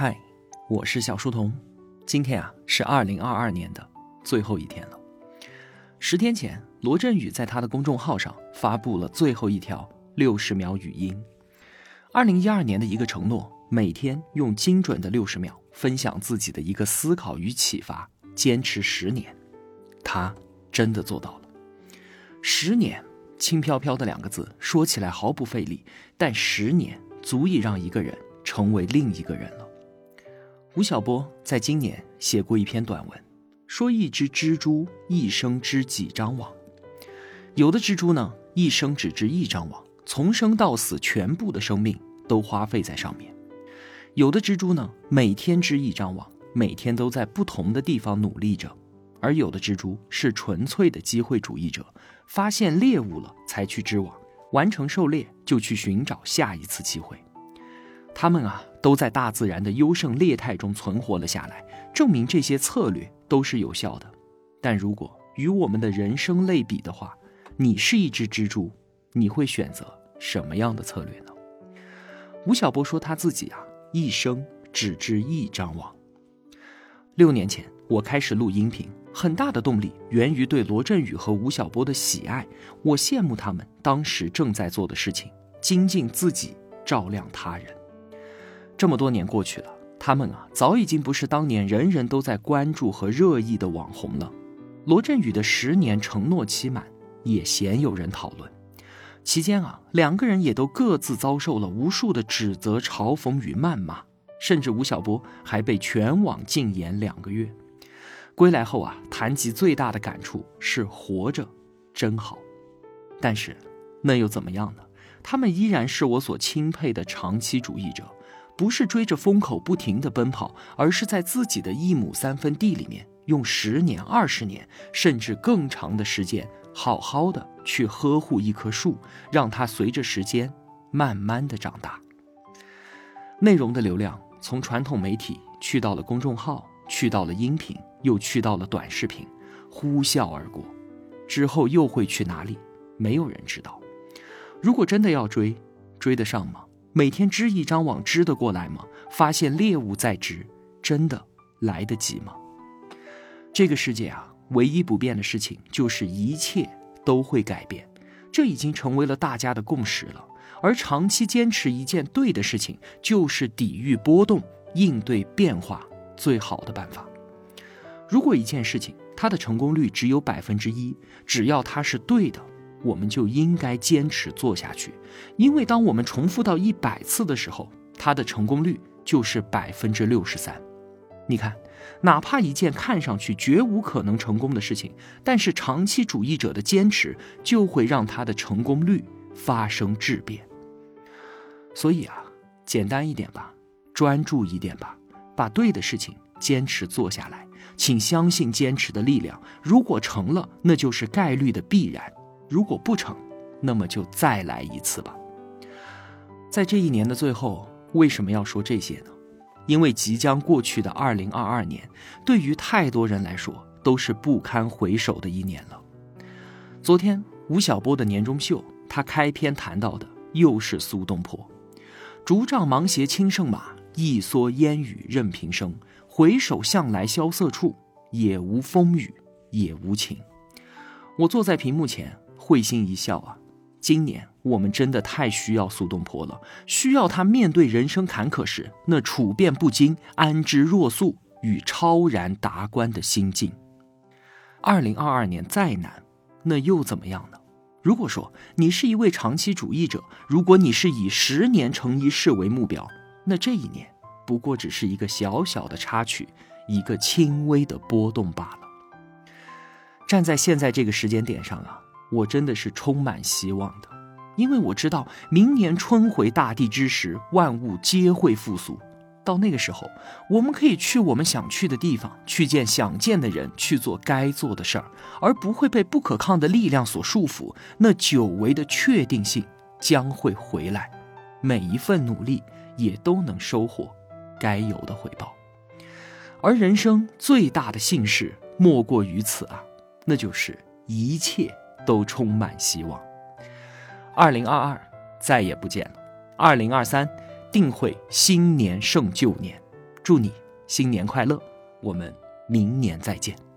嗨，我是小书童。今天啊是二零二二年的最后一天了。十天前，罗振宇在他的公众号上发布了最后一条六十秒语音。二零一二年的一个承诺，每天用精准的六十秒分享自己的一个思考与启发，坚持十年，他真的做到了。十年，轻飘飘的两个字，说起来毫不费力，但十年足以让一个人成为另一个人了。吴晓波在今年写过一篇短文，说一只蜘蛛一生织几张网。有的蜘蛛呢，一生只织一张网，从生到死，全部的生命都花费在上面；有的蜘蛛呢，每天织一张网，每天都在不同的地方努力着；而有的蜘蛛是纯粹的机会主义者，发现猎物了才去织网，完成狩猎就去寻找下一次机会。他们啊，都在大自然的优胜劣汰中存活了下来，证明这些策略都是有效的。但如果与我们的人生类比的话，你是一只蜘蛛，你会选择什么样的策略呢？吴晓波说他自己啊，一生只织一张网。六年前，我开始录音频，很大的动力源于对罗振宇和吴晓波的喜爱。我羡慕他们当时正在做的事情，精进自己，照亮他人。这么多年过去了，他们啊，早已经不是当年人人都在关注和热议的网红了。罗振宇的十年承诺期满，也鲜有人讨论。期间啊，两个人也都各自遭受了无数的指责、嘲讽与谩骂，甚至吴晓波还被全网禁言两个月。归来后啊，谈及最大的感触是活着真好。但是，那又怎么样呢？他们依然是我所钦佩的长期主义者。不是追着风口不停地奔跑，而是在自己的一亩三分地里面，用十年、二十年，甚至更长的时间，好好的去呵护一棵树，让它随着时间慢慢的长大。内容的流量从传统媒体去到了公众号，去到了音频，又去到了短视频，呼啸而过。之后又会去哪里？没有人知道。如果真的要追，追得上吗？每天织一张网，织得过来吗？发现猎物在织，真的来得及吗？这个世界啊，唯一不变的事情就是一切都会改变，这已经成为了大家的共识了。而长期坚持一件对的事情，就是抵御波动、应对变化最好的办法。如果一件事情它的成功率只有百分之一，只要它是对的。我们就应该坚持做下去，因为当我们重复到一百次的时候，它的成功率就是百分之六十三。你看，哪怕一件看上去绝无可能成功的事情，但是长期主义者的坚持就会让它的成功率发生质变。所以啊，简单一点吧，专注一点吧，把对的事情坚持做下来，请相信坚持的力量。如果成了，那就是概率的必然。如果不成，那么就再来一次吧。在这一年的最后，为什么要说这些呢？因为即将过去的二零二二年，对于太多人来说都是不堪回首的一年了。昨天吴晓波的年终秀，他开篇谈到的又是苏东坡：“竹杖芒鞋轻胜马，一蓑烟雨任平生。回首向来萧瑟处，也无风雨也无晴。”我坐在屏幕前。会心一笑啊！今年我们真的太需要苏东坡了，需要他面对人生坎坷时那处变不惊、安之若素与超然达观的心境。二零二二年再难，那又怎么样呢？如果说你是一位长期主义者，如果你是以十年成一世为目标，那这一年不过只是一个小小的插曲，一个轻微的波动罢了。站在现在这个时间点上啊。我真的是充满希望的，因为我知道明年春回大地之时，万物皆会复苏。到那个时候，我们可以去我们想去的地方，去见想见的人，去做该做的事儿，而不会被不可抗的力量所束缚。那久违的确定性将会回来，每一份努力也都能收获该有的回报。而人生最大的幸事莫过于此啊，那就是一切。都充满希望。二零二二再也不见了，二零二三定会新年胜旧年。祝你新年快乐！我们明年再见。